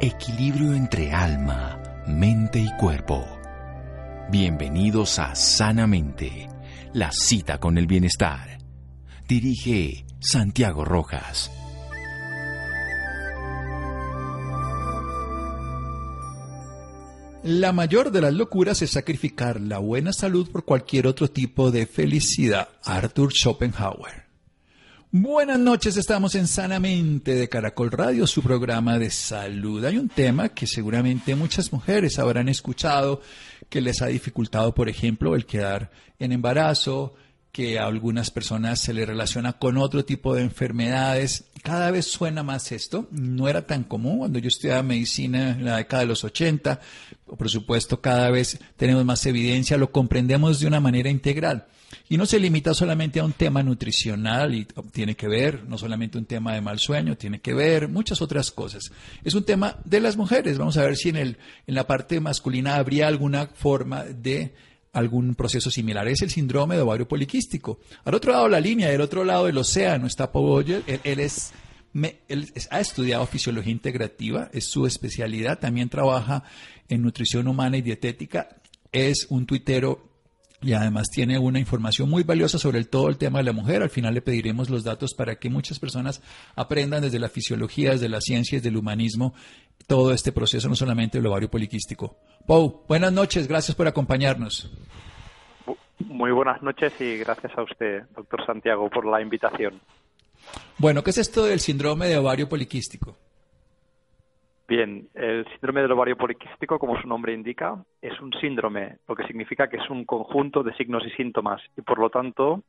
Equilibrio entre alma, mente y cuerpo. Bienvenidos a Sanamente, la cita con el bienestar. Dirige Santiago Rojas. La mayor de las locuras es sacrificar la buena salud por cualquier otro tipo de felicidad. Arthur Schopenhauer. Buenas noches, estamos en Sanamente de Caracol Radio, su programa de salud. Hay un tema que seguramente muchas mujeres habrán escuchado que les ha dificultado, por ejemplo, el quedar en embarazo, que a algunas personas se le relaciona con otro tipo de enfermedades. Cada vez suena más esto. No era tan común cuando yo estudiaba medicina en la década de los 80. Por supuesto, cada vez tenemos más evidencia, lo comprendemos de una manera integral. Y no se limita solamente a un tema nutricional y tiene que ver, no solamente un tema de mal sueño, tiene que ver muchas otras cosas. Es un tema de las mujeres. Vamos a ver si en, el, en la parte masculina habría alguna forma de algún proceso similar. Es el síndrome de ovario poliquístico. Al otro lado de la línea, del otro lado del océano, está Paul Él, es, él ha estudiado fisiología integrativa, es su especialidad. También trabaja en nutrición humana y dietética. Es un tuitero y además tiene una información muy valiosa sobre el, todo el tema de la mujer. Al final le pediremos los datos para que muchas personas aprendan desde la fisiología, desde las ciencias, del humanismo, todo este proceso, no solamente el ovario poliquístico. Pau, buenas noches, gracias por acompañarnos. Muy buenas noches y gracias a usted, doctor Santiago, por la invitación. Bueno, ¿qué es esto del síndrome de ovario poliquístico? Bien, el síndrome del ovario poliquístico, como su nombre indica, es un síndrome, lo que significa que es un conjunto de signos y síntomas y, por lo tanto,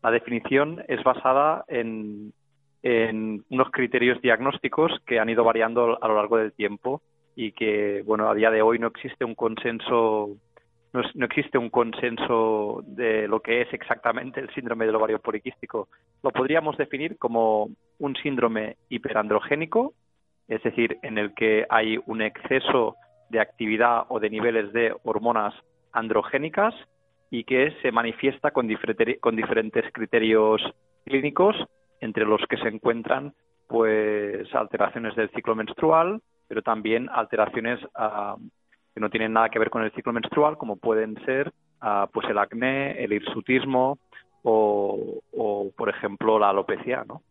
la definición es basada en, en unos criterios diagnósticos que han ido variando a lo largo del tiempo y que, bueno, a día de hoy no existe un consenso no, no, existe un consenso de lo que es exactamente el síndrome del ovario poliquístico. Lo podríamos definir como un síndrome hiperandrogénico, es decir, en el que hay un exceso de actividad o de niveles de hormonas androgénicas y que se manifiesta con, diferentes criterios clínicos, entre los que se encuentran pues alteraciones del ciclo menstrual, pero también alteraciones uh, que no tienen nada que ver con el ciclo menstrual, como pueden ser uh, pues el acné, el hirsutismo o, o, por ejemplo, la alopecia, ¿no?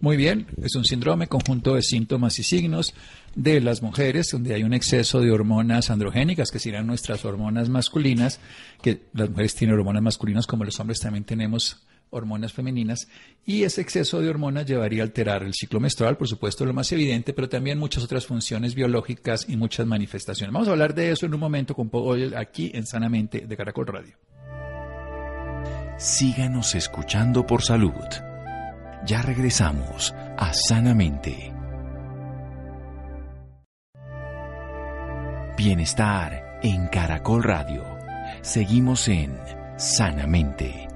Muy bien, es un síndrome conjunto de síntomas y signos de las mujeres donde hay un exceso de hormonas androgénicas, que serán nuestras hormonas masculinas, que las mujeres tienen hormonas masculinas como los hombres también tenemos hormonas femeninas, y ese exceso de hormonas llevaría a alterar el ciclo menstrual, por supuesto, lo más evidente, pero también muchas otras funciones biológicas y muchas manifestaciones. Vamos a hablar de eso en un momento con Paul aquí en Sanamente de Caracol Radio. Síganos escuchando por salud. Ya regresamos a Sanamente. Bienestar en Caracol Radio. Seguimos en Sanamente.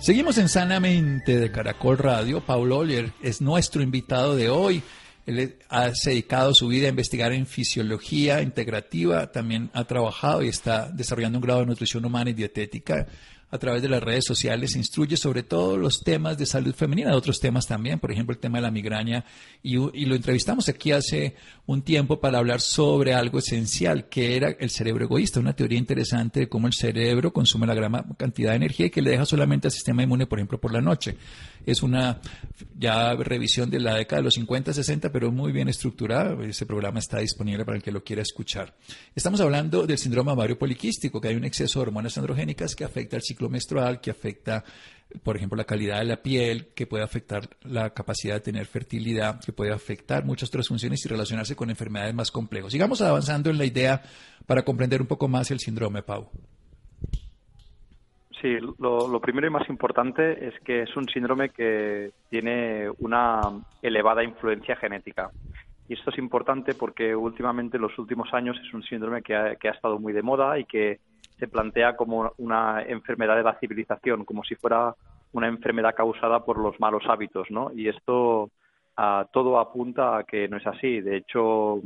Seguimos en Sanamente de Caracol Radio. Paulo Olier es nuestro invitado de hoy. Él ha dedicado su vida a investigar en fisiología integrativa, también ha trabajado y está desarrollando un grado de nutrición humana y dietética a través de las redes sociales, instruye sobre todo los temas de salud femenina, otros temas también, por ejemplo el tema de la migraña, y, y, lo entrevistamos aquí hace un tiempo para hablar sobre algo esencial, que era el cerebro egoísta, una teoría interesante de cómo el cerebro consume la gran cantidad de energía y que le deja solamente al sistema inmune, por ejemplo, por la noche. Es una ya revisión de la década de los 50, 60, pero muy bien estructurada. Ese programa está disponible para el que lo quiera escuchar. Estamos hablando del síndrome ovario poliquístico, que hay un exceso de hormonas androgénicas que afecta al ciclo menstrual, que afecta, por ejemplo, la calidad de la piel, que puede afectar la capacidad de tener fertilidad, que puede afectar muchas otras funciones y relacionarse con enfermedades más complejas. Sigamos avanzando en la idea para comprender un poco más el síndrome, Pau. Sí, lo, lo, primero y más importante es que es un síndrome que tiene una elevada influencia genética. Y esto es importante porque últimamente, en los últimos años, es un síndrome que ha, que ha estado muy de moda y que se plantea como una enfermedad de la civilización, como si fuera una enfermedad causada por los malos hábitos, ¿no? Y esto uh, todo apunta a que no es así. De hecho,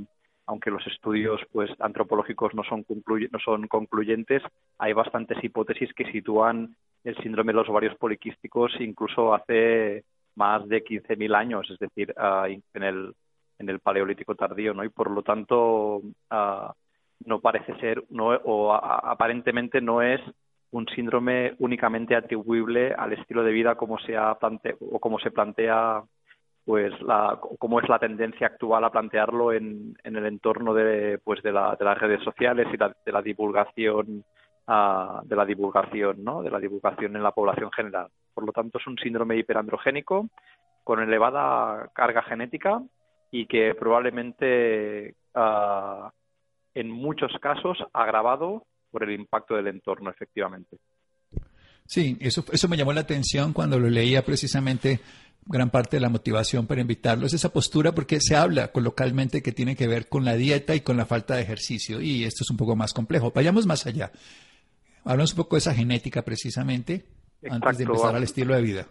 aunque los estudios pues antropológicos no son, no son concluyentes, hay bastantes hipótesis que sitúan el síndrome de los ovarios poliquísticos incluso hace más de 15.000 años, es decir, ah, en el en el paleolítico tardío, ¿no? Y por lo tanto ah, no parece ser no o aparentemente no es un síndrome únicamente atribuible al estilo de vida como se ha o como se plantea pues la cómo es la tendencia actual a plantearlo en, en el entorno de pues de, la, de las redes sociales y de la divulgación uh, de la divulgación no de la divulgación en la población general. Por lo tanto es un síndrome hiperandrogénico con elevada carga genética y que probablemente uh, en muchos casos agravado por el impacto del entorno efectivamente. Sí, eso, eso me llamó la atención cuando lo leía precisamente gran parte de la motivación para invitarlo es esa postura porque se habla coloquialmente que tiene que ver con la dieta y con la falta de ejercicio y esto es un poco más complejo. Vayamos más allá. Hablamos un poco de esa genética precisamente antes de empezar al estilo de vida.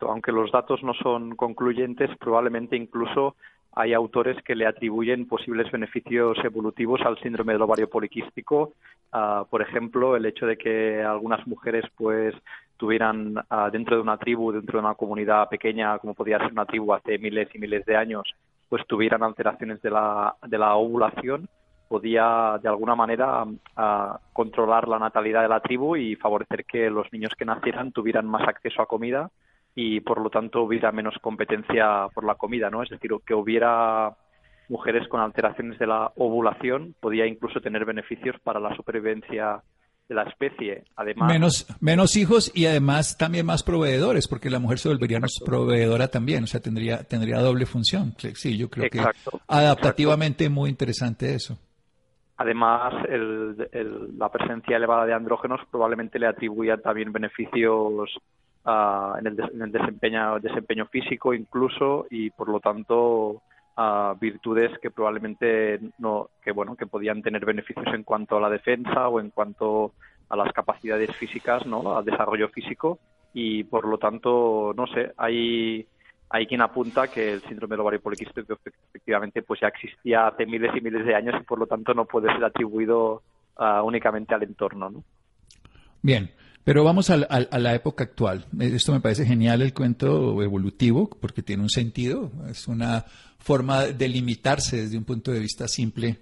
Aunque los datos no son concluyentes, probablemente incluso hay autores que le atribuyen posibles beneficios evolutivos al síndrome del ovario poliquístico. Uh, por ejemplo, el hecho de que algunas mujeres pues tuvieran uh, dentro de una tribu, dentro de una comunidad pequeña, como podía ser una tribu hace miles y miles de años, pues tuvieran alteraciones de la, de la ovulación, podía de alguna manera uh, controlar la natalidad de la tribu y favorecer que los niños que nacieran tuvieran más acceso a comida y por lo tanto hubiera menos competencia por la comida, ¿no? Es decir, que hubiera mujeres con alteraciones de la ovulación podía incluso tener beneficios para la supervivencia de la especie. Además, menos, menos hijos y además también más proveedores, porque la mujer se volvería más proveedora también, o sea, tendría, tendría doble función. Sí, yo creo que adaptativamente muy interesante eso. Además, la presencia elevada de andrógenos probablemente le atribuía también beneficios en, el desempeño, desempeño físico incluso y por lo tanto virtudes que probablemente no que bueno que podían tener beneficios en cuanto a la defensa o en cuanto a las capacidades físicas no al desarrollo físico y por lo tanto no sé hay hay quien apunta que el síndrome del ovario poliquístico efectivamente pues ya existía hace miles y miles de años y por lo tanto no puede ser atribuido únicamente al entorno ¿no? bien pero vamos a, la época actual. Esto me parece genial el cuento evolutivo porque tiene un sentido. Es una forma de limitarse desde un punto de vista simple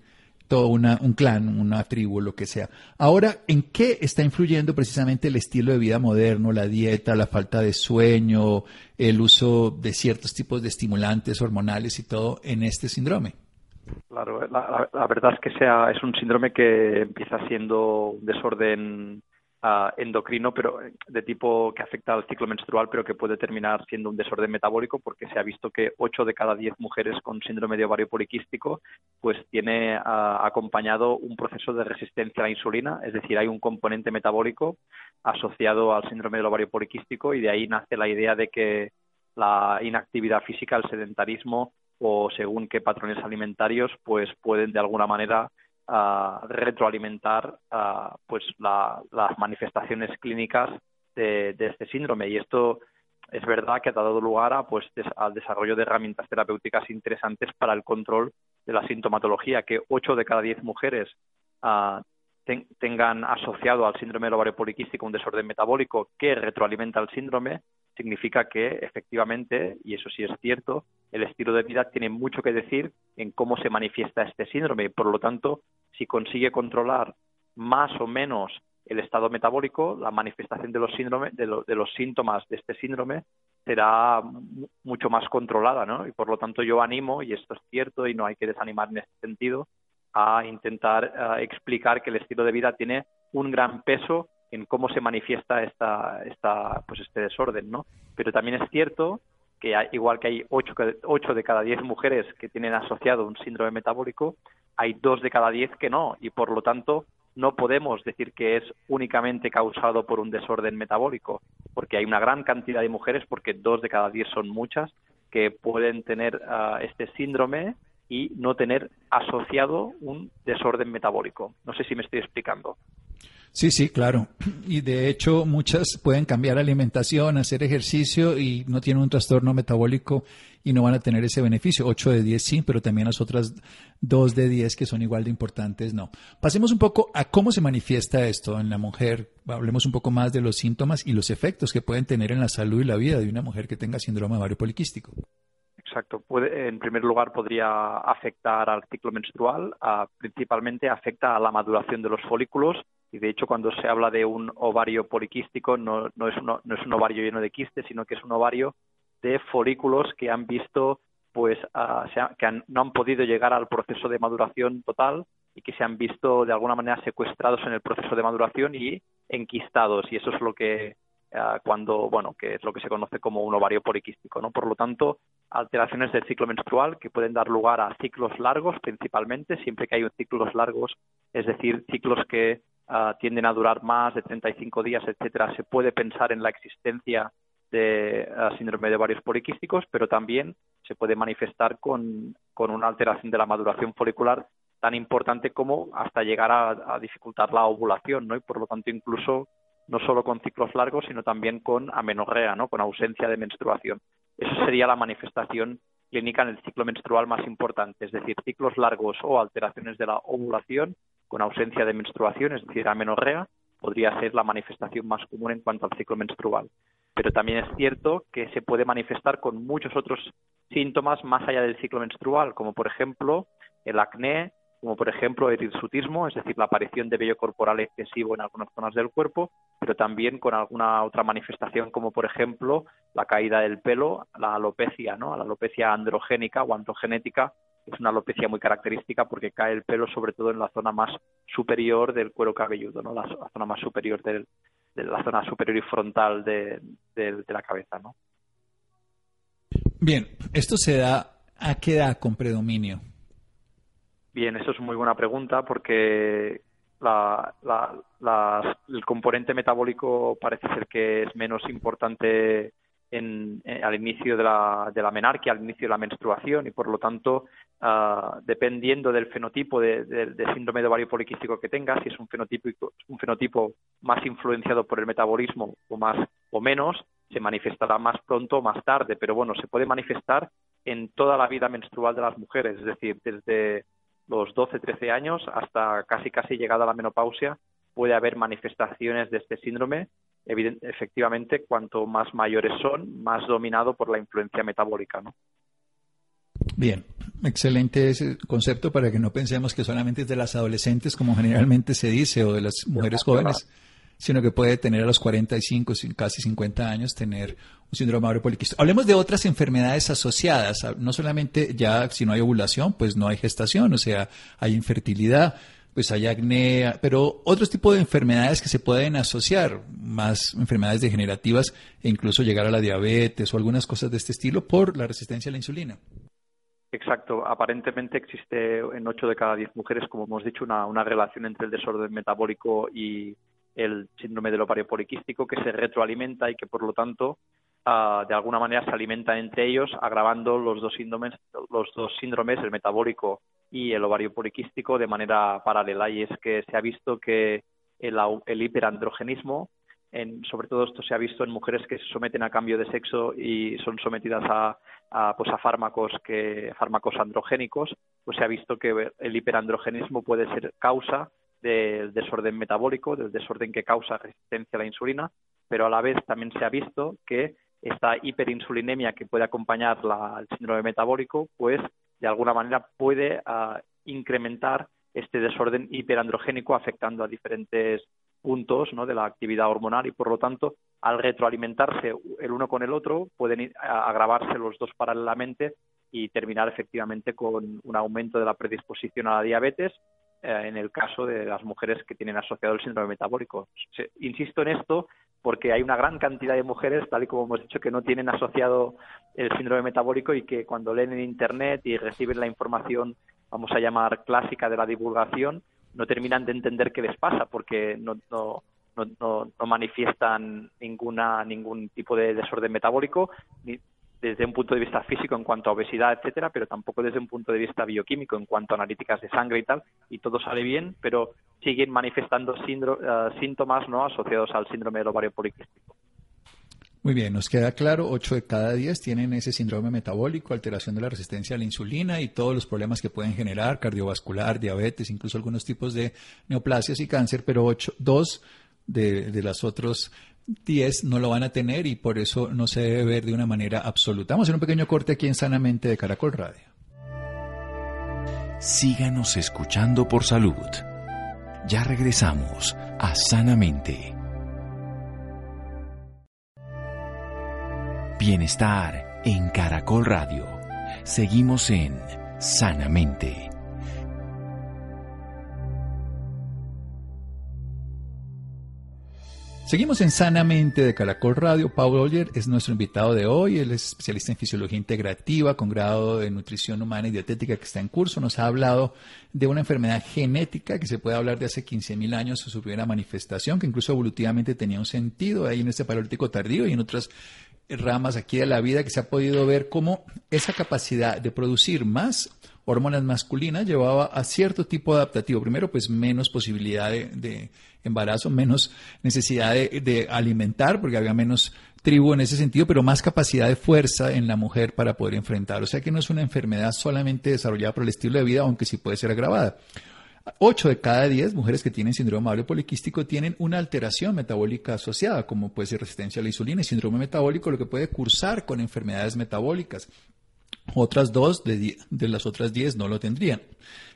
todo una, un clan, una tribu, lo que sea. Ahora, ¿en qué está influyendo precisamente el estilo de vida moderno, la dieta, la falta de sueño, el uso de ciertos tipos de estimulantes hormonales y todo en este síndrome? Claro, la, la verdad es que sea, es un síndrome que empieza siendo un desorden endocrino, pero eh, de tipo que afecta al ciclo menstrual, pero que puede terminar siendo un desorden metabólico, porque se ha visto que 8 de cada 10 mujeres con síndrome de ovario poliquístico, pues tiene acompañado un proceso de resistencia a la insulina, es decir, hay un componente metabólico asociado al síndrome del ovario poliquístico y de ahí nace la idea de que la inactividad física, el sedentarismo o según qué patrones alimentarios, pues pueden de alguna manera retroalimentar pues las manifestaciones clínicas de, este síndrome. Y esto es verdad que ha dado lugar a, pues, al desarrollo de herramientas terapéuticas interesantes para el control de la sintomatología, que 8 de cada 10 mujeres tengan asociado al síndrome del ovario poliquístico un desorden metabólico que retroalimenta el síndrome, significa que efectivamente, y eso sí es cierto, el estilo de vida tiene mucho que decir en cómo se manifiesta este síndrome. Por lo tanto, si consigue controlar más o menos el estado metabólico, la manifestación de los, síndromes, de, de los síntomas de este síndrome será mucho más controlada, ¿no? Y por lo tanto yo animo, y esto es cierto y no hay que desanimar en este sentido, a intentar eh, explicar que el estilo de vida tiene un gran peso en cómo se manifiesta esta, esta, pues este desorden, ¿no? Pero también es cierto que igual que hay 8, de cada 10 mujeres que tienen asociado un síndrome metabólico, hay 2 de cada 10 que no, y por lo tanto no podemos decir que es únicamente causado por un desorden metabólico, porque hay una gran cantidad de mujeres, porque 2 de cada 10 son muchas, que pueden tener ah, este síndrome y no tener asociado un desorden metabólico. No sé si me estoy explicando. Sí, sí, claro. Y de hecho muchas pueden cambiar alimentación, hacer ejercicio y no tienen un trastorno metabólico y no van a tener ese beneficio. 8 de 10 sí, pero también las otras 2 de 10 que son igual de importantes no. Pasemos un poco a cómo se manifiesta esto en la mujer. Hablemos un poco más de los síntomas y los efectos que pueden tener en la salud y la vida de una mujer que tenga síndrome ovario poliquístico. Exacto. Puede, en primer lugar, podría afectar al ciclo menstrual. principalmente afecta a la maduración de los folículos y de hecho cuando se habla de un ovario poliquístico no, no, es, no es un ovario lleno de quistes, sino que es un ovario de folículos que han visto pues que no han podido llegar al proceso de maduración total y que se han visto de alguna manera secuestrados en el proceso de maduración y enquistados y eso es lo que cuando bueno que es lo que se conoce como un ovario poliquístico no por lo tanto alteraciones del ciclo menstrual que pueden dar lugar a ciclos largos principalmente siempre que hay ciclos largos es decir ciclos que Ah, tienden a durar más de 35 días, etcétera, se puede pensar en la existencia de ah, síndrome de ovarios poliquísticos, pero también se puede manifestar con, una alteración de la maduración folicular tan importante como hasta llegar a, dificultar la ovulación, ¿no? Y por lo tanto incluso no solo con ciclos largos, sino también con amenorrea, ¿no? Con ausencia de menstruación. Eso sería la manifestación clínica en el ciclo menstrual más importante, es decir, ciclos largos o alteraciones de la ovulación con ausencia de menstruación, es decir, amenorrea, podría ser la manifestación más común en cuanto al ciclo menstrual. Pero también es cierto que se puede manifestar con muchos otros síntomas más allá del ciclo menstrual, como por ejemplo el acné, como por ejemplo el hirsutismo, es decir, la aparición de vello corporal excesivo en algunas zonas del cuerpo, pero también con alguna otra manifestación como por ejemplo la caída del pelo, la alopecia, ¿no? la alopecia androgénica o androgenética, es una alopecia muy característica porque cae el pelo sobre todo en la zona más superior del cuero cabelludo, ¿no? la, zona más superior de la zona superior y frontal de, la cabeza. ¿no? Bien, ¿esto se da a qué edad con predominio? Bien, eso es muy buena pregunta porque el componente metabólico parece ser que es menos importante al inicio de la, de la menarquia, al inicio de la menstruación y por lo tanto, ah, dependiendo del fenotipo de, síndrome de ovario poliquístico que tengas, si es un fenotipo, un fenotipo más influenciado por el metabolismo o más o menos, se manifestará más pronto o más tarde, pero bueno, se puede manifestar en toda la vida menstrual de las mujeres, es decir, desde los 12, 13 años hasta casi casi llegada a la menopausia puede haber manifestaciones de este síndrome. Efectivamente, cuanto más mayores son, más dominado por la influencia metabólica, ¿no? Bien, excelente ese concepto para que no pensemos que solamente es de las adolescentes, como generalmente se dice, o de las mujeres jóvenes, sino que puede tener a los 45, casi 50 años, tener un síndrome ovario poliquístico. Hablemos de otras enfermedades asociadas, no solamente ya si no hay ovulación, pues no hay gestación, o sea, hay infertilidad, pues hay acné, pero otros tipos de enfermedades que se pueden asociar, más enfermedades degenerativas e incluso llegar a la diabetes o algunas cosas de este estilo por la resistencia a la insulina. Exacto. Aparentemente existe en 8 de cada 10 mujeres, como hemos dicho, una relación entre el desorden metabólico y el síndrome del ovario poliquístico que se retroalimenta y que, por lo tanto, ah, de alguna manera se alimentan entre ellos, agravando los dos síndromes, los dos síndromes, el metabólico y el ovario poliquístico de manera paralela. Y es que se ha visto que el, hiperandrogenismo, en, sobre todo esto se ha visto en mujeres que se someten a cambio de sexo y son sometidas a, pues a fármacos que fármacos androgénicos, pues se ha visto que el hiperandrogenismo puede ser causa del desorden metabólico, del desorden que causa resistencia a la insulina, pero a la vez también se ha visto que esta hiperinsulinemia que puede acompañar la, el síndrome metabólico, pues de alguna manera puede ah, incrementar este desorden hiperandrogénico afectando a diferentes puntos de la actividad hormonal y por lo tanto al retroalimentarse el uno con el otro pueden agravarse los dos paralelamente y terminar efectivamente con un aumento de la predisposición a la diabetes en el caso de las mujeres que tienen asociado el síndrome metabólico. insisto en esto porque hay una gran cantidad de mujeres, tal y como hemos dicho, que no tienen asociado el síndrome metabólico y que cuando leen en Internet y reciben la información, vamos a llamar clásica de la divulgación, no terminan de entender qué les pasa porque no, no, no, no manifiestan ninguna, ningún tipo de desorden metabólico, ni, desde un punto de vista físico en cuanto a obesidad, etcétera, pero tampoco desde un punto de vista bioquímico en cuanto a analíticas de sangre y tal, y todo sale bien, pero siguen manifestando eh, síntomas no asociados al síndrome del ovario poliquístico. Muy bien, nos queda claro, 8 de cada 10 tienen ese síndrome metabólico, alteración de la resistencia a la insulina y todos los problemas que pueden generar, cardiovascular, diabetes, incluso algunos tipos de neoplasias y cáncer, pero 8, 2 de, de las otros 10 no lo van a tener y por eso no se debe ver de una manera absoluta. Vamos a hacer un pequeño corte aquí en Sanamente de Caracol Radio. Síganos escuchando por salud. Ya regresamos a Sanamente. Bienestar en Caracol Radio. Seguimos en Sanamente. Seguimos en Sanamente de Caracol Radio. Paul Oyer es nuestro invitado de hoy. Él es especialista en fisiología integrativa con grado de nutrición humana y dietética que está en curso. Nos ha hablado de una enfermedad genética que se puede hablar de hace 15.000 años su primera manifestación, que incluso evolutivamente tenía un sentido ahí en este paleolítico tardío y en otras ramas aquí de la vida que se ha podido ver cómo esa capacidad de producir más hormonas masculinas llevaba a cierto tipo adaptativo. Primero, pues menos posibilidad de, embarazo, menos necesidad de, alimentar, porque había menos tribu en ese sentido, pero más capacidad de fuerza en la mujer para poder enfrentar. O sea que no es una enfermedad solamente desarrollada por el estilo de vida, aunque sí puede ser agravada. Ocho de cada diez mujeres que tienen síndrome ovario poliquístico tienen una alteración metabólica asociada, como puede ser resistencia a la insulina y síndrome metabólico, lo que puede cursar con enfermedades metabólicas. Otras dos de, de las otras diez no lo tendrían.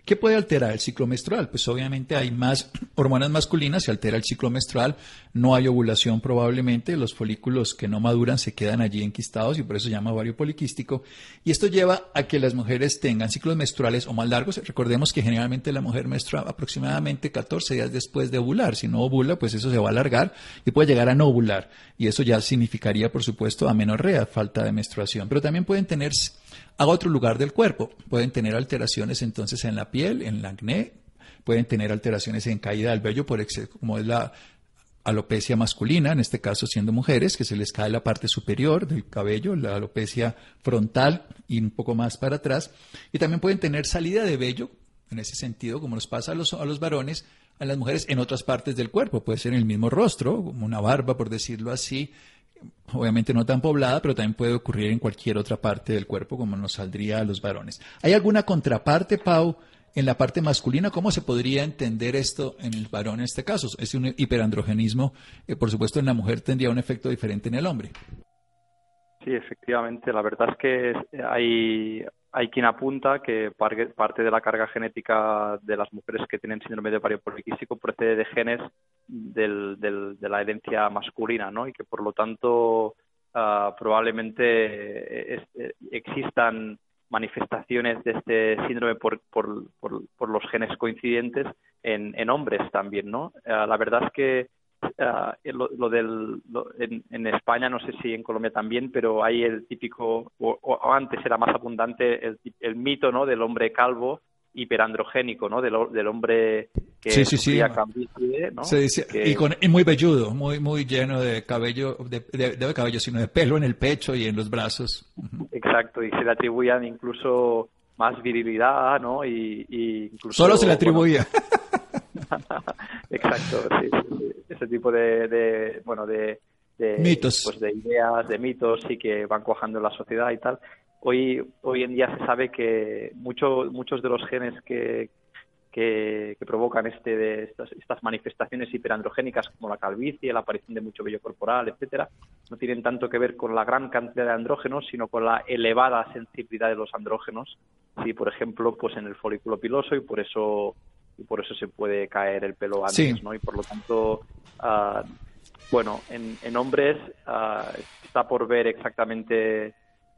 ¿Qué puede alterar el ciclo menstrual? Pues obviamente hay más hormonas masculinas, se altera el ciclo menstrual, no hay ovulación probablemente, los folículos que no maduran se quedan allí enquistados y por eso se llama ovario poliquístico. Y esto lleva a que las mujeres tengan ciclos menstruales o más largos. Recordemos que generalmente la mujer menstrua aproximadamente 14 días después de ovular. Si no ovula, pues eso se va a alargar y puede llegar a no ovular. Y eso ya significaría, por supuesto, amenorrea, falta de menstruación. Pero también pueden tener a otro lugar del cuerpo. Pueden tener alteraciones entonces en la piel, en la acné, pueden tener alteraciones en caída del vello, por como es la alopecia masculina, en este caso siendo mujeres, que se les cae la parte superior del cabello, la alopecia frontal y un poco más para atrás. Y también pueden tener salida de vello, en ese sentido, como nos pasa a los, a los varones, a las mujeres en otras partes del cuerpo. Puede ser en el mismo rostro, como una barba, por decirlo así, obviamente no tan poblada, pero también puede ocurrir en cualquier otra parte del cuerpo, como nos saldría a los varones. ¿Hay alguna contraparte, Pau, en la parte masculina? ¿Cómo se podría entender esto en el varón en este caso? Es un hiperandrogenismo, eh, por supuesto, en la mujer tendría un efecto diferente en el hombre. Sí, efectivamente. La verdad es que hay, hay quien apunta que parte de la carga genética de las mujeres que tienen síndrome de ovario poliquístico procede de genes del, de la herencia masculina, ¿no? Y que por lo tanto ah, probablemente eh, existan manifestaciones de este síndrome por, por, por, los genes coincidentes en, en hombres también, ¿no? Ah, la verdad es que Ah, lo, del en, España no sé si en Colombia también pero hay el típico o, antes era más abundante el, el, mito no del hombre calvo hiperandrogénico no del, del hombre que sí, sí, sí. ¿no? Se dice, y, con, y, muy velludo muy muy lleno de cabello de, de, cabello sino de pelo en el pecho y en los brazos. Exacto y se le atribuían incluso más virilidad no y, incluso solo se le atribuía Exacto, sí, ese tipo de, bueno, de, mitos. Pues de ideas, de mitos, sí que van cuajando en la sociedad y tal. Hoy, hoy en día se sabe que mucho, muchos de los genes que, que, provocan este, de estas, estas, manifestaciones hiperandrogénicas como la calvicie, la aparición de mucho vello corporal, etcétera, no tienen tanto que ver con la gran cantidad de andrógenos, sino con la elevada sensibilidad de los andrógenos. Sí, por ejemplo, pues en el folículo piloso y por eso y por eso se puede caer el pelo antes, ¿no? Y por lo tanto, uh, bueno, en, en hombres uh, está por ver exactamente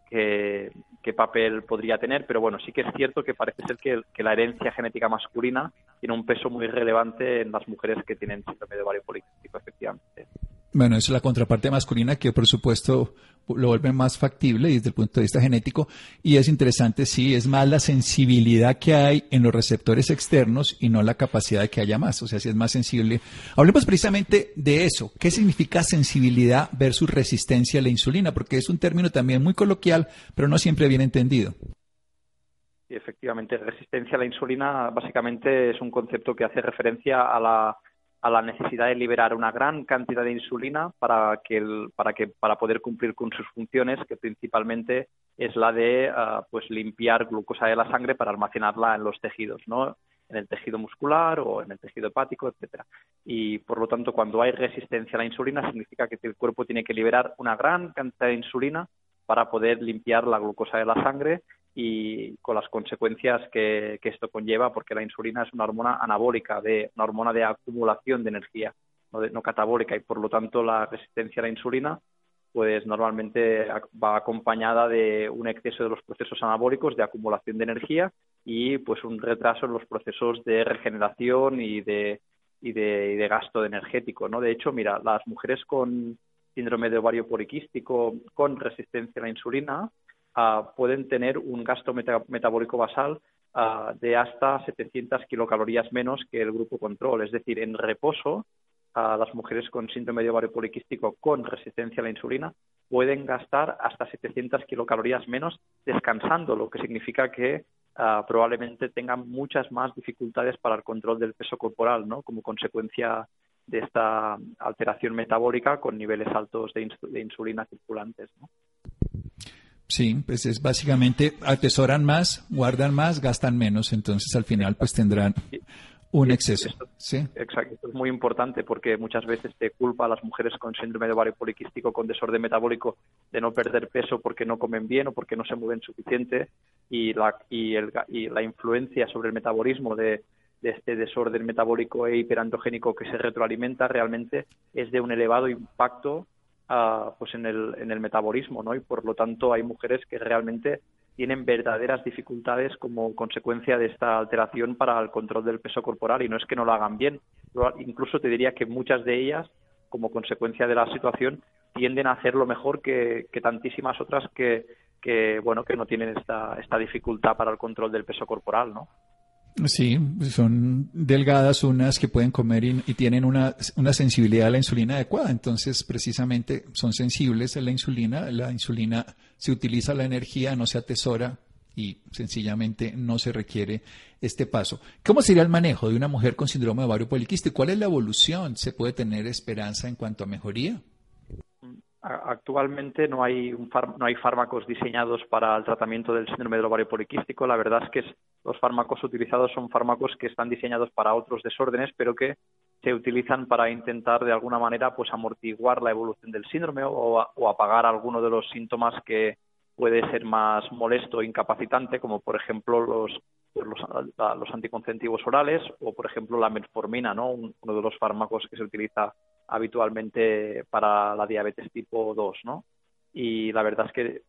qué, qué, papel podría tener, pero bueno, sí que es cierto que parece ser que, que, la herencia genética masculina tiene un peso muy relevante en las mujeres que tienen síndrome de ovario poliquístico, efectivamente. Bueno, esa es la contraparte masculina que, por supuesto, lo vuelve más factible desde el punto de vista genético y es interesante, sí, es más la sensibilidad que hay en los receptores externos y no la capacidad de que haya más, o sea, si es más sensible. Hablemos precisamente de eso, ¿qué significa sensibilidad versus resistencia a la insulina? Porque es un término también muy coloquial, pero no siempre bien entendido. Efectivamente, resistencia a la insulina básicamente es un concepto que hace referencia a la, a la necesidad de liberar una gran cantidad de insulina para que, para que para poder cumplir con sus funciones, que principalmente es la de ah, pues limpiar glucosa de la sangre para almacenarla en los tejidos, ¿no? en el tejido muscular o en el tejido hepático, etcétera. Y por lo tanto, cuando hay resistencia a la insulina, significa que el cuerpo tiene que liberar una gran cantidad de insulina para poder limpiar la glucosa de la sangre y con las consecuencias que, esto conlleva, porque la insulina es una hormona anabólica, de, una hormona de acumulación de energía, no, no catabólica, y por lo tanto la resistencia a la insulina pues normalmente va acompañada de un exceso de los procesos anabólicos de acumulación de energía y pues un retraso en los procesos de regeneración y de, y de, y de gasto energético, ¿no? De hecho, mira, las mujeres con síndrome de ovario poliquístico con resistencia a la insulina Ah, pueden tener un gasto metabólico basal ah, de hasta 700 kilocalorías menos que el grupo control. Es decir, en reposo, a las mujeres con síndrome de ovario poliquístico con resistencia a la insulina pueden gastar hasta 700 kilocalorías menos descansando, lo que significa que ah, probablemente tengan muchas más dificultades para el control del peso corporal, ¿no? Como consecuencia de esta alteración metabólica con niveles altos de insulina circulantes. ¿no? Sí, pues es básicamente atesoran más, guardan más, gastan menos, entonces al final pues tendrán un exceso. ¿sí? Exacto, esto es muy importante porque muchas veces te culpa a las mujeres con síndrome de ovario poliquístico, con desorden metabólico, de no perder peso porque no comen bien o porque no se mueven suficiente y la, y el, y la influencia sobre el metabolismo de, de este desorden metabólico e hiperandrogénico que se retroalimenta realmente es de un elevado impacto pues en el, en el metabolismo, ¿no? Y por lo tanto hay mujeres que realmente tienen verdaderas dificultades como consecuencia de esta alteración para el control del peso corporal y no es que no lo hagan bien, incluso te diría que muchas de ellas, como consecuencia de la situación, tienden a hacerlo mejor que, que tantísimas otras que, que, bueno, que no tienen esta, esta dificultad para el control del peso corporal, ¿no? Sí, son delgadas unas que pueden comer y, tienen una, una, sensibilidad a la insulina adecuada. Entonces, precisamente son sensibles a la insulina. La insulina se utiliza la energía, no se atesora y sencillamente no se requiere este paso. ¿Cómo sería el manejo de una mujer con síndrome de ovario poliquístico? ¿Cuál es la evolución? ¿Se puede tener esperanza en cuanto a mejoría? Actualmente no hay, un no hay fármacos diseñados para el tratamiento del síndrome del ovario poliquístico. La verdad es que los fármacos utilizados son fármacos que están diseñados para otros desórdenes, pero que se utilizan para intentar de alguna manera pues amortiguar la evolución del síndrome o, apagar alguno de los síntomas que puede ser más molesto o incapacitante, como por ejemplo los, los, anticonceptivos orales o por ejemplo la metformina, ¿no? uno de los fármacos que se utiliza habitualmente para la diabetes tipo 2, ¿no? Y la verdad es que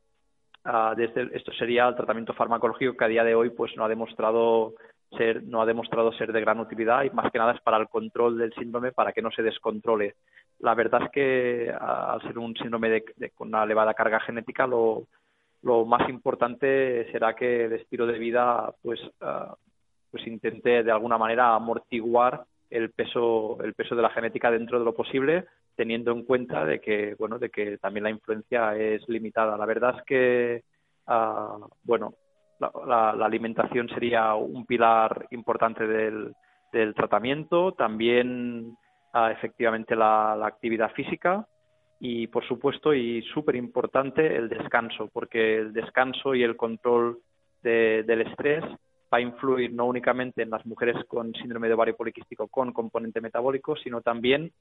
uh, desde esto sería el tratamiento farmacológico que a día de hoy pues no ha demostrado ser no ha demostrado ser de gran utilidad y más que nada es para el control del síndrome para que no se descontrole. La verdad es que al ser un síndrome de, con una elevada carga genética lo, lo más importante será que el estilo de vida pues pues intente de alguna manera amortiguar el peso, el peso de la genética dentro de lo posible, teniendo en cuenta de que, bueno, de que también la influencia es limitada. La verdad es que, ah, bueno, la, alimentación sería un pilar importante del, del tratamiento, también ah, efectivamente la, actividad física y, por supuesto, y súper importante, el descanso, porque el descanso y el control del estrés va a influir no únicamente en las mujeres con síndrome de ovario poliquístico con componente metabólico, sino también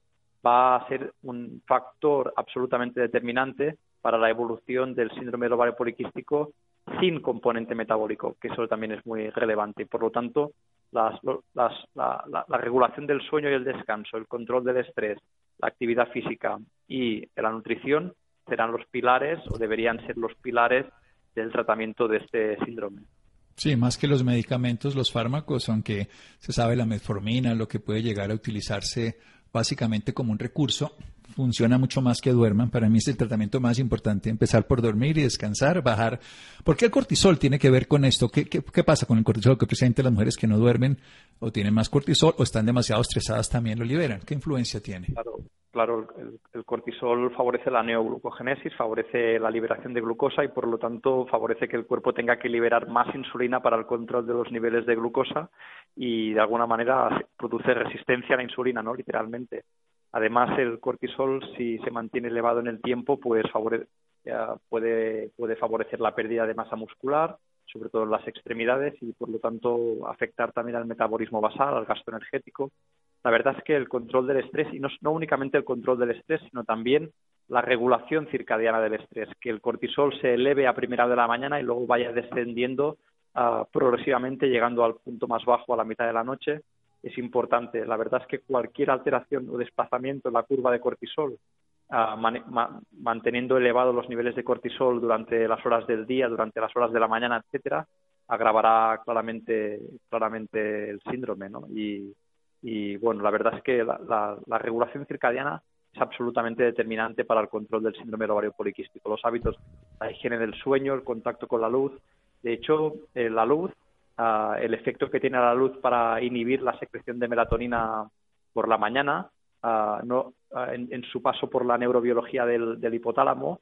va a ser un factor absolutamente determinante para la evolución del síndrome del ovario poliquístico sin componente metabólico, que eso también es muy relevante. Por lo tanto, la, la, regulación del sueño y el descanso, el control del estrés, la actividad física y la nutrición serán los pilares o deberían ser los pilares del tratamiento de este síndrome. Sí, más que los medicamentos, los fármacos, aunque se sabe la metformina, lo que puede llegar a utilizarse básicamente como un recurso funciona mucho más que duerman. Para mí es el tratamiento más importante, empezar por dormir y descansar, bajar. ¿Por qué el cortisol tiene que ver con esto? ¿Qué, qué, pasa con el cortisol? Que precisamente las mujeres que no duermen o tienen más cortisol o están demasiado estresadas también lo liberan. ¿Qué influencia tiene? Claro, claro el, el cortisol favorece la neoglucogénesis, favorece la liberación de glucosa y por lo tanto favorece que el cuerpo tenga que liberar más insulina para el control de los niveles de glucosa y de alguna manera produce resistencia a la insulina, ¿no? Literalmente. Además, el cortisol, si se mantiene elevado en el tiempo, pues favorece, puede, puede favorecer la pérdida de masa muscular, sobre todo en las extremidades, y por lo tanto afectar también al metabolismo basal, al gasto energético. La verdad es que el control del estrés, y no, no únicamente el control del estrés, sino también la regulación circadiana del estrés, que el cortisol se eleve a primera de la mañana y luego vaya descendiendo uh, progresivamente, llegando al punto más bajo a la mitad de la noche, es importante. La verdad es que cualquier alteración o desplazamiento en la curva de cortisol, uh, man, ma, manteniendo elevados los niveles de cortisol durante las horas del día, durante las horas de la mañana, etcétera, agravará claramente, claramente el síndrome, ¿no? Y, y bueno, la verdad es que la, la, la, regulación circadiana es absolutamente determinante para el control del síndrome del ovario poliquístico. Los hábitos, la higiene del sueño, el contacto con la luz. De hecho, eh, la luz uh, el efecto que tiene la luz para inhibir la secreción de melatonina por la mañana, uh, no, uh, en, su paso por la neurobiología del, del hipotálamo,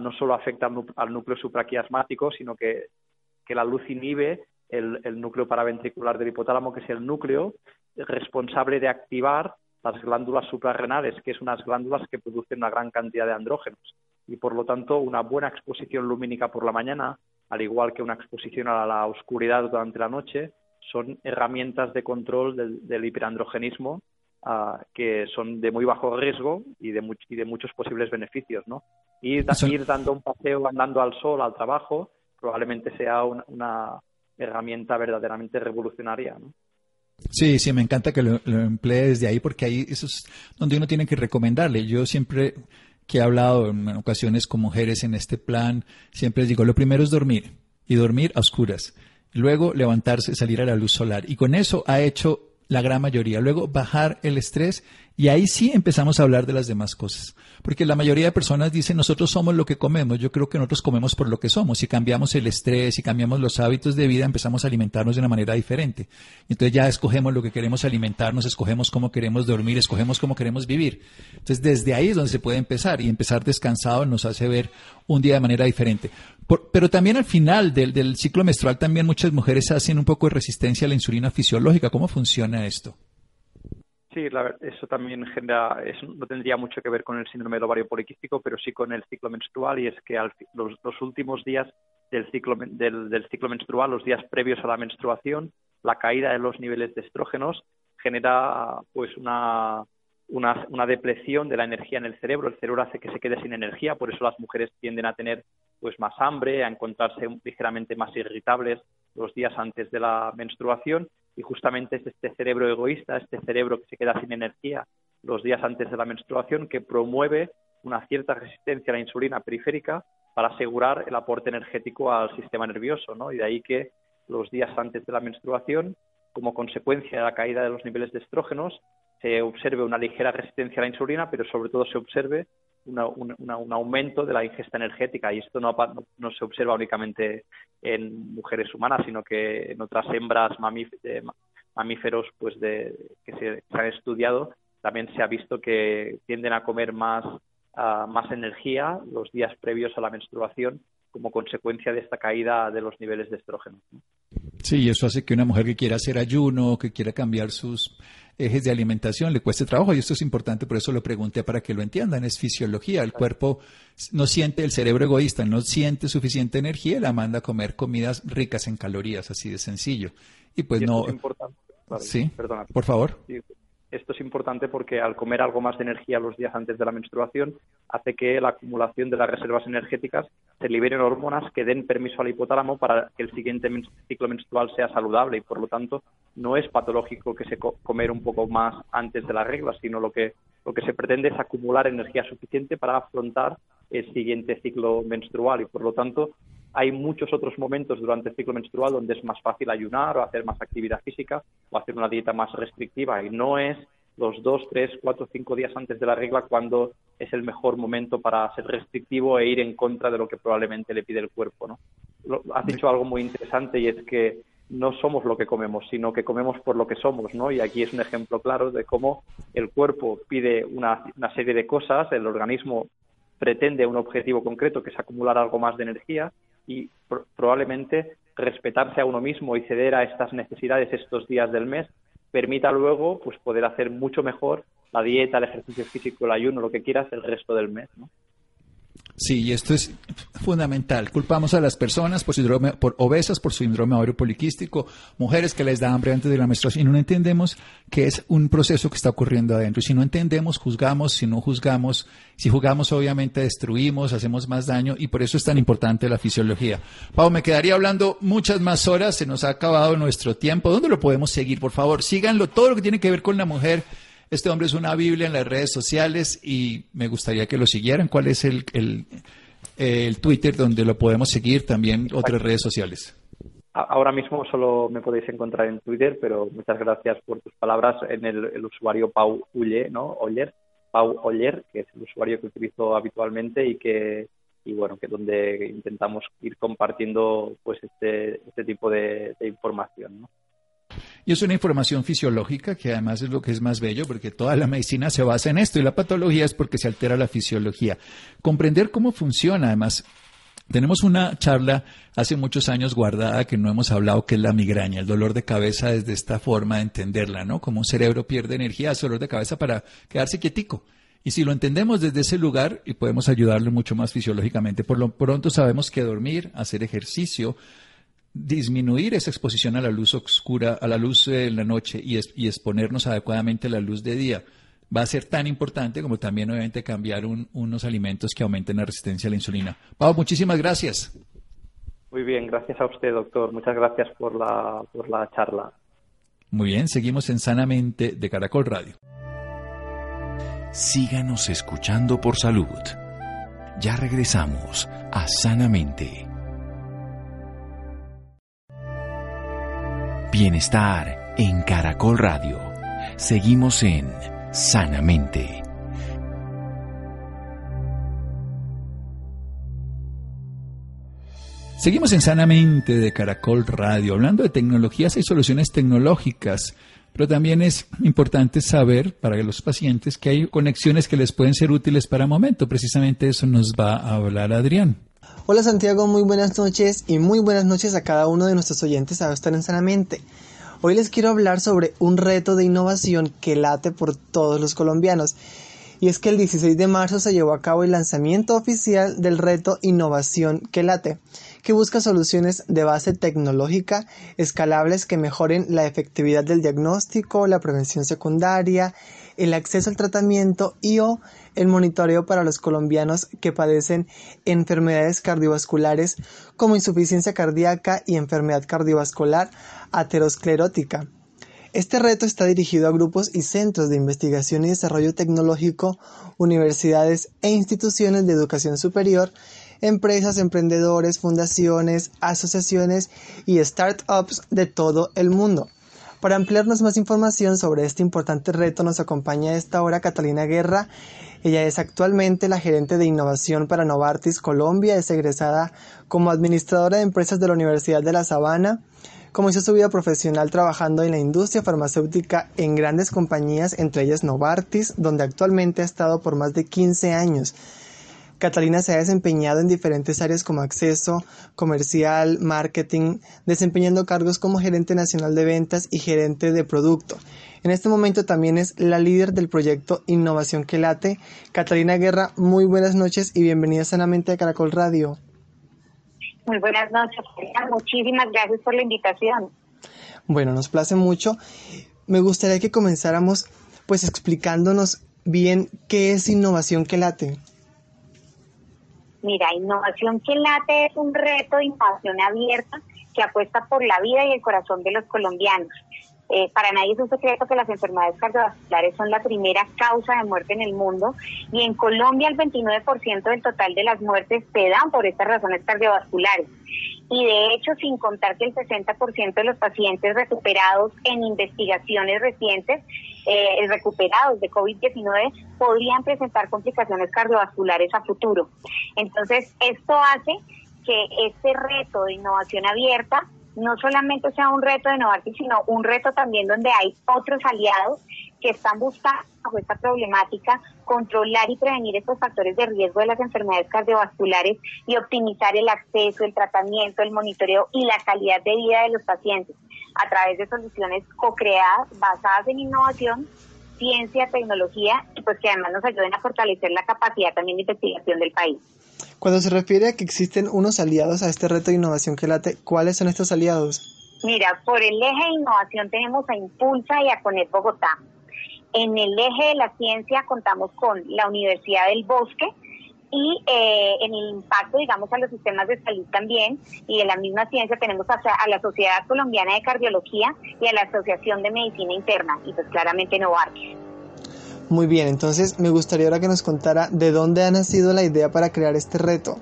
no solo afecta al, núcleo supraquiasmático, sino que, que la luz inhibe el, núcleo paraventricular del hipotálamo, que es el núcleo responsable de activar las glándulas suprarrenales, que es unas glándulas que producen una gran cantidad de andrógenos. Y por lo tanto, una buena exposición lumínica por la mañana al igual que una exposición a la oscuridad durante la noche, son herramientas de control del, del hiperandrogenismo uh, que son de muy bajo riesgo y de, y de muchos posibles beneficios. ¿no? Ir, son... ir, dando un paseo andando al sol, al trabajo, probablemente sea una, una herramienta verdaderamente revolucionaria. ¿no? Sí, sí, me encanta que lo, emplee desde ahí porque ahí eso es donde uno tiene que recomendarle. Yo siempre que he hablado en ocasiones con mujeres en este plan, siempre les digo, lo primero es dormir y dormir a oscuras. Luego levantarse, salir a la luz solar. Y con eso ha hecho la gran mayoría. Luego bajar el estrés y ahí sí empezamos a hablar de las demás cosas. Porque la mayoría de personas dicen, nosotros somos lo que comemos. Yo creo que nosotros comemos por lo que somos. Si cambiamos el estrés, si cambiamos los hábitos de vida, empezamos a alimentarnos de una manera diferente. Entonces ya escogemos lo que queremos alimentarnos, escogemos cómo queremos dormir, escogemos cómo queremos vivir. Entonces desde ahí es donde se puede empezar. Y empezar descansado nos hace ver un día de manera diferente. Pero también al final del, ciclo menstrual también muchas mujeres hacen un poco de resistencia a la insulina fisiológica. ¿Cómo funciona esto? Sí, la, eso también genera, eso no tendría mucho que ver con el síndrome del ovario poliquístico, pero sí con el ciclo menstrual y es que al, los, los, últimos días del ciclo, del, del ciclo menstrual, los días previos a la menstruación, la caída de los niveles de estrógenos genera pues una, una, una de la energía en el cerebro. El cerebro hace que se quede sin energía, por eso las mujeres tienden a tener pues más hambre, a encontrarse ligeramente más irritables los días antes de la menstruación y justamente es este cerebro egoísta, este cerebro que se queda sin energía los días antes de la menstruación, que promueve una cierta resistencia a la insulina periférica para asegurar el aporte energético al sistema nervioso, ¿no? Y de ahí que los días antes de la menstruación, como consecuencia de la caída de los niveles de estrógenos, se observe una ligera resistencia a la insulina, pero sobre todo se observe una, un aumento de la ingesta energética y esto no, se observa únicamente en mujeres humanas, sino que en otras hembras mamíferos pues de, que se, han estudiado también se ha visto que tienden a comer más, uh, más energía los días previos a la menstruación como consecuencia de esta caída de los niveles de estrógeno. Sí, eso hace que una mujer que quiera hacer ayuno, que quiera cambiar sus ejes de alimentación, le cueste trabajo. Y esto es importante, por eso lo pregunté para que lo entiendan. Es fisiología. El cuerpo no siente, el cerebro egoísta no siente suficiente energía y la manda a comer comidas ricas en calorías, así de sencillo. Y pues y no. Es importante. Vale, sí, por favor. Sí. Esto es importante porque al comer algo más de energía los días antes de la menstruación hace que la acumulación de las reservas energéticas se liberen hormonas que den permiso al hipotálamo para que el siguiente ciclo menstrual sea saludable y por lo tanto no es patológico que se co comer un poco más antes de las reglas, sino lo que lo que se pretende es acumular energía suficiente para afrontar el siguiente ciclo menstrual y por lo tanto hay muchos otros momentos durante el ciclo menstrual donde es más fácil ayunar o hacer más actividad física o hacer una dieta más restrictiva y no es los dos, tres, cuatro, cinco días antes de la regla cuando es el mejor momento para ser restrictivo e ir en contra de lo que probablemente le pide el cuerpo. ¿no? has dicho algo muy interesante y es que no somos lo que comemos, sino que comemos por lo que somos, ¿no? Y aquí es un ejemplo claro de cómo el cuerpo pide una serie de cosas, el organismo pretende un objetivo concreto que es acumular algo más de energía y probablemente respetarse a uno mismo y ceder a estas necesidades estos días del mes permita luego pues poder hacer mucho mejor la dieta, el ejercicio físico, el ayuno, lo que quieras el resto del mes, ¿no? Sí, y esto es fundamental. Culpamos a las personas por, síndrome, por obesas por síndrome ovario poliquístico, mujeres que les da hambre antes de la menstruación y no entendemos que es un proceso que está ocurriendo adentro. Y si no entendemos, juzgamos, si no juzgamos, si juzgamos obviamente destruimos, hacemos más daño y por eso es tan importante la fisiología. Pau, me quedaría hablando muchas más horas, se nos ha acabado nuestro tiempo. ¿Dónde lo podemos seguir? Por favor, síganlo, todo lo que tiene que ver con la mujer este hombre es una Biblia en las redes sociales y me gustaría que lo siguieran. ¿Cuál es el, el, Twitter donde lo podemos seguir? También otras redes sociales. Ahora mismo solo me podéis encontrar en Twitter, pero muchas gracias por tus palabras en el, usuario Pau Ulle, ¿no? Oller, Pau Oller, que es el usuario que utilizo habitualmente y que y bueno, que donde intentamos ir compartiendo pues este, este tipo de, de información, ¿no? Y es una información fisiológica que además es lo que es más bello porque toda la medicina se basa en esto y la patología es porque se altera la fisiología. Comprender cómo funciona, además, tenemos una charla hace muchos años guardada que no hemos hablado, que es la migraña, el dolor de cabeza desde esta forma de entenderla, ¿no? Como un cerebro pierde energía, hace dolor de cabeza para quedarse quietico. Y si lo entendemos desde ese lugar y podemos ayudarle mucho más fisiológicamente, por lo pronto sabemos que dormir, hacer ejercicio, disminuir esa exposición a la luz oscura, a la luz en la noche y, exponernos adecuadamente a la luz de día va a ser tan importante como también obviamente cambiar unos alimentos que aumenten la resistencia a la insulina. Pau, muchísimas gracias. Muy bien, gracias a usted, doctor. Muchas gracias por la, por la charla. Muy bien, seguimos en Sanamente de Caracol Radio. Síganos escuchando por salud. Ya regresamos a Sanamente. Bienestar en Caracol Radio. Seguimos en Sanamente. Seguimos en Sanamente de Caracol Radio, hablando de tecnologías y soluciones tecnológicas, pero también es importante saber para los pacientes que hay conexiones que les pueden ser útiles para el momento. Precisamente eso nos va a hablar Adrián. Hola Santiago, muy buenas noches y muy buenas noches a cada uno de nuestros oyentes a estar en Sanamente. Hoy les quiero hablar sobre un reto de innovación que late por todos los colombianos. Y es que el 16 de marzo se llevó a cabo el lanzamiento oficial del reto Innovación que late, que busca soluciones de base tecnológica escalables que mejoren la efectividad del diagnóstico, la prevención secundaria, el acceso al tratamiento y o el monitoreo para los colombianos que padecen enfermedades cardiovasculares como insuficiencia cardíaca y enfermedad cardiovascular aterosclerótica. Este reto está dirigido a grupos y centros de investigación y desarrollo tecnológico, universidades e instituciones de educación superior, empresas, emprendedores, fundaciones, asociaciones y startups de todo el mundo. Para ampliarnos más información sobre este importante reto nos acompaña a esta hora Catalina Guerra. Ella es actualmente la gerente de innovación para Novartis Colombia, es egresada como administradora de empresas de la Universidad de La Sabana. Comenzó su vida profesional trabajando en la industria farmacéutica en grandes compañías, entre ellas Novartis, donde actualmente ha estado por más de 15 años. Catalina se ha desempeñado en diferentes áreas como acceso, comercial, marketing, desempeñando cargos como gerente nacional de ventas y gerente de producto. En este momento también es la líder del proyecto Innovación que late. Catalina Guerra, muy buenas noches y bienvenida sanamente a Caracol Radio. Muy buenas noches, muchísimas gracias por la invitación. Bueno, nos place mucho. Me gustaría que comenzáramos pues explicándonos bien qué es innovación que late. Mira, Innovación que late es un reto de innovación abierta que apuesta por la vida y el corazón de los colombianos. Eh, para nadie es un secreto que las enfermedades cardiovasculares son la primera causa de muerte en el mundo y en Colombia el 29% del total de las muertes se dan por estas razones cardiovasculares. Y de hecho sin contar que el 60% de los pacientes recuperados en investigaciones recientes, eh, recuperados de COVID-19, podrían presentar complicaciones cardiovasculares a futuro. Entonces, esto hace que este reto de innovación abierta no solamente sea un reto de Novartis, sino un reto también donde hay otros aliados que están buscando bajo esta problemática controlar y prevenir estos factores de riesgo de las enfermedades cardiovasculares y optimizar el acceso, el tratamiento, el monitoreo y la calidad de vida de los pacientes a través de soluciones co-creadas basadas en innovación, ciencia, tecnología y pues que además nos ayuden a fortalecer la capacidad también de investigación del país. Cuando se refiere a que existen unos aliados a este reto de innovación que late, ¿cuáles son estos aliados? Mira, por el eje de innovación tenemos a Impulsa y a Conet Bogotá. En el eje de la ciencia contamos con la Universidad del Bosque y eh, en el impacto, digamos, a los sistemas de salud también. Y en la misma ciencia tenemos a, a, la Sociedad Colombiana de Cardiología y a la Asociación de Medicina Interna y pues claramente Novartis. Muy bien, entonces me gustaría ahora que nos contara de dónde ha nacido la idea para crear este reto.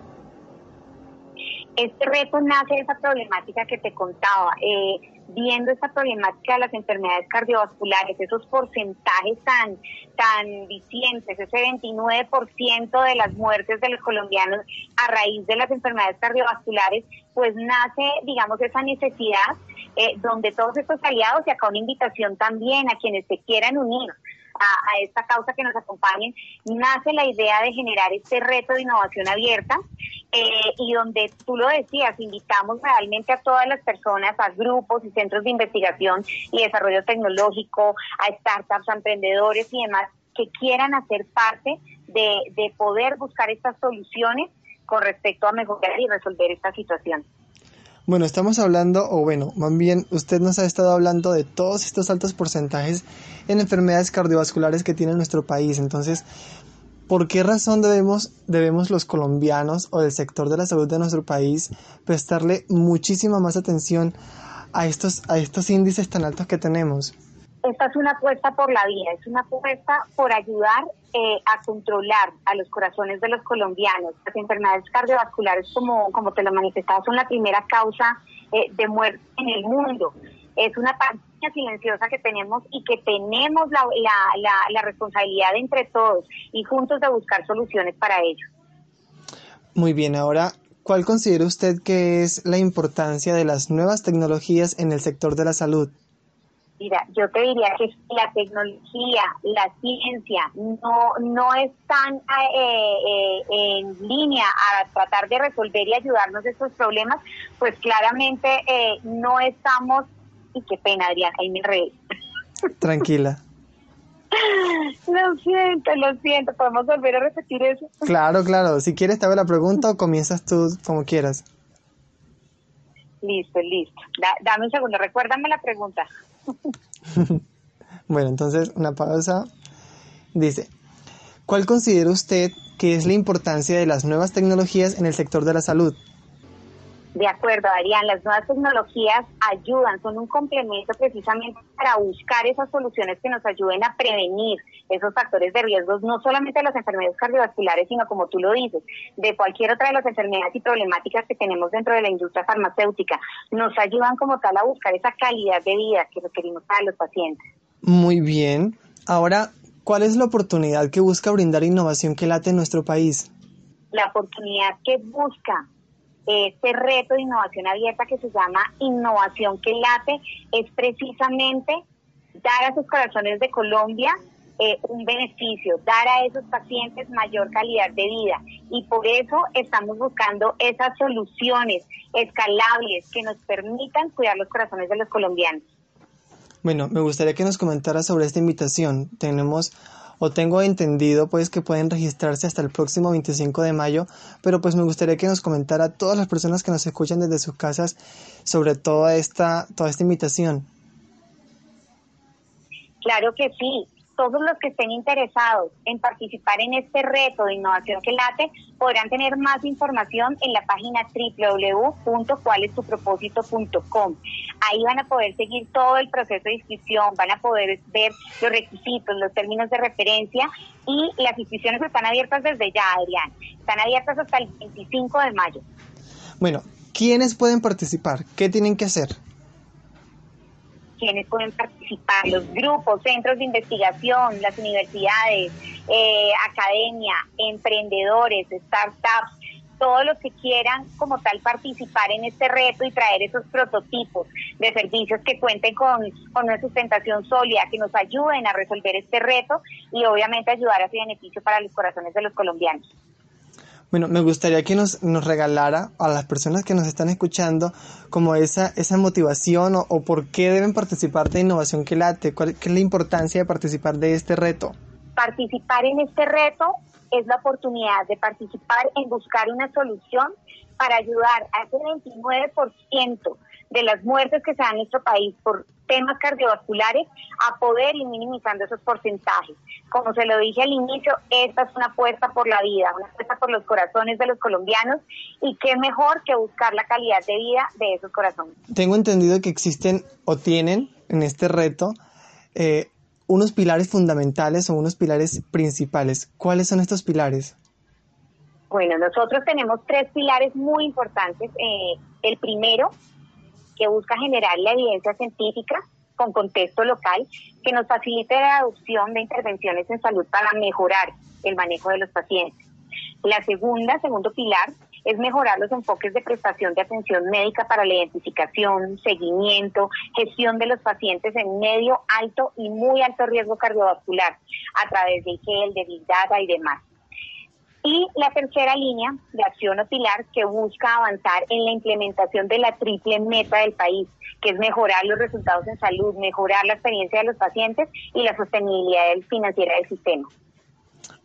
Este reto nace de esa problemática que te contaba, eh, viendo esta problemática de las enfermedades cardiovasculares, esos porcentajes tan, tan vicientes, ese 29% de las muertes de los colombianos a raíz de las enfermedades cardiovasculares, pues nace, digamos, esa necesidad eh, donde todos estos aliados, y acá una invitación también a quienes se quieran unir a, esta causa que nos acompañen, nace la idea de generar este reto de innovación abierta eh, y donde tú lo decías, invitamos realmente a todas las personas, a grupos y centros de investigación y desarrollo tecnológico, a startups, a emprendedores y demás que quieran hacer parte de, de poder buscar estas soluciones con respecto a mejorar y resolver esta situación. Bueno, estamos hablando, o bueno, más bien usted nos ha estado hablando de todos estos altos porcentajes en enfermedades cardiovasculares que tiene nuestro país. Entonces, ¿por qué razón debemos, debemos los colombianos o del sector de la salud de nuestro país prestarle muchísima más atención a estos, a estos índices tan altos que tenemos? Esta es una apuesta por la vida, es una apuesta por ayudar eh, a controlar a los corazones de los colombianos. Las enfermedades cardiovasculares, como, como te lo manifestaba, son la primera causa eh, de muerte en el mundo. Es una pandemia silenciosa que tenemos y que tenemos la, la, la, la responsabilidad entre todos y juntos de buscar soluciones para ello. Muy bien, ahora ¿Cuál considera usted que es la importancia de las nuevas tecnologías en el sector de la salud? Mira, yo te diría que la tecnología, la ciencia no, no están eh, eh, en línea a tratar de resolver y ayudarnos estos problemas, pues claramente eh, no estamos, y qué pena Adrián, ahí me reí. Tranquila. Lo siento, lo siento, ¿podemos volver a repetir eso? Claro, claro, si quieres te hago la pregunta o comienzas tú como quieras. Listo, listo. dame un segundo, recuérdame la pregunta. bueno, entonces una pausa. Dice, ¿cuál considera usted que es la importancia de las nuevas tecnologías en el sector de la salud? De acuerdo, Arián, las nuevas tecnologías ayudan, son un complemento precisamente para buscar esas soluciones que nos ayuden a prevenir esos factores de riesgos, no solamente de las enfermedades cardiovasculares, sino como tú lo dices, de cualquier otra de las enfermedades y problemáticas que tenemos dentro de la industria farmacéutica. Nos ayudan como tal a buscar esa calidad de vida que requerimos para los pacientes. Muy bien. Ahora, ¿cuál es la oportunidad que busca brindar innovación que late en nuestro país? La oportunidad que busca este reto de innovación abierta que se llama Innovación que Late es precisamente dar a sus corazones de Colombia eh, un beneficio, dar a esos pacientes mayor calidad de vida. Y por eso estamos buscando esas soluciones escalables que nos permitan cuidar los corazones de los colombianos. Bueno, me gustaría que nos comentara sobre esta invitación. Tenemos o tengo entendido pues que pueden registrarse hasta el próximo 25 de mayo, pero pues me gustaría que nos comentara a todas las personas que nos escuchan desde sus casas sobre toda esta, toda esta invitación. Claro que sí todos los que estén interesados en participar en este reto de innovación que late podrán tener más información en la página www.cualestupropósito.com. Ahí van a poder seguir todo el proceso de inscripción, van a poder ver los requisitos, los términos de referencia y las inscripciones están abiertas desde ya, Adrián. Están abiertas hasta el 25 de mayo. Bueno, ¿quiénes pueden participar? ¿Qué tienen que hacer? Quienes pueden participar, los grupos, centros de investigación, las universidades, eh, academia, emprendedores, startups, todos los que quieran como tal participar en este reto y traer esos prototipos de servicios que cuenten con, con una sustentación sólida, que nos ayuden a resolver este reto y obviamente ayudar a ese beneficio para los corazones de los colombianos. Bueno, me gustaría que nos, nos regalara a las personas que nos están escuchando como esa, esa motivación o, por qué deben participar de Innovación que Late, cuál qué es la importancia de participar de este reto. Participar en este reto es la oportunidad de participar en buscar una solución para ayudar a ese 29% de las muertes que se dan en nuestro país por temas cardiovasculares a poder ir minimizando esos porcentajes. Como se lo dije al inicio, esta es una apuesta por la vida, una apuesta por los corazones de los colombianos y qué mejor que buscar la calidad de vida de esos corazones. Tengo entendido que existen o tienen en este reto eh, unos pilares fundamentales o unos pilares principales. ¿Cuáles son estos pilares? Bueno, nosotros tenemos tres pilares muy importantes. Eh, el primero, que busca generar la evidencia científica con contexto local, que nos facilite la adopción de intervenciones en salud para mejorar el manejo de los pacientes. La segunda, segundo pilar, es mejorar los enfoques de prestación de atención médica para la identificación, seguimiento, gestión de los pacientes en medio, alto y muy alto riesgo cardiovascular a través de GEL, de Big Data y demás. Y la tercera línea de acción o pilar que busca avanzar en la implementación de la triple meta del país, que es mejorar los resultados en salud, mejorar la experiencia de los pacientes y la sostenibilidad financiera del sistema.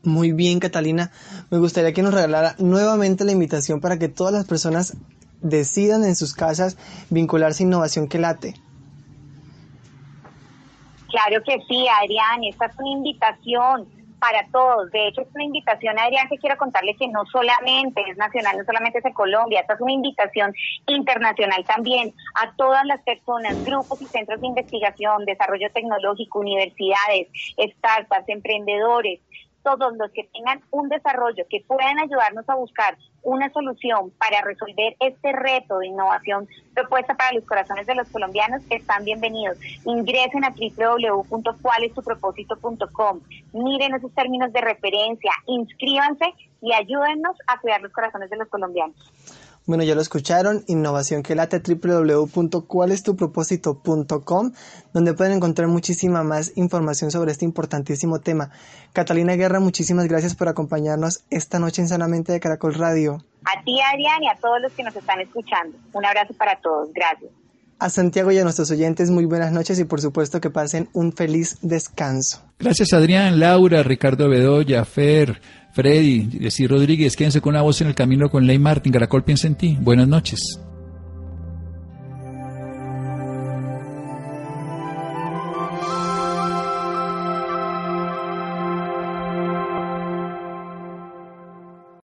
Muy bien, Catalina. Me gustaría que nos regalara nuevamente la invitación para que todas las personas decidan en sus casas vincularse a Innovación que Late. Claro que sí, Adrián. Esta es una invitación para todos. De hecho, es una invitación, Adrián, que quiero contarle que no solamente es nacional, no solamente es de Colombia, esta es una invitación internacional también a todas las personas, grupos y centros de investigación, desarrollo tecnológico, universidades, startups, emprendedores, todos los que tengan un desarrollo que puedan ayudarnos a buscar una solución para resolver este reto de innovación propuesta para los corazones de los colombianos, están bienvenidos. Ingresen a www.cualestupropósito.com, miren esos términos de referencia, inscríbanse y ayúdennos a cuidar los corazones de los colombianos. Bueno, ya lo escucharon, innovación que late www.cualestupropósito.com, donde pueden encontrar muchísima más información sobre este importantísimo tema. Catalina Guerra, muchísimas gracias por acompañarnos esta noche en Sanamente de Caracol Radio. A ti, Adrián, y a todos los que nos están escuchando. Un abrazo para todos. Gracias. A Santiago y a nuestros oyentes, muy buenas noches y por supuesto que pasen un feliz descanso. Gracias, Adrián, Laura, Ricardo Bedoya, Fer. Freddy, Jessy Rodríguez, quédense con una voz en el camino con Ley Martin. Caracol piensa en ti. Buenas noches.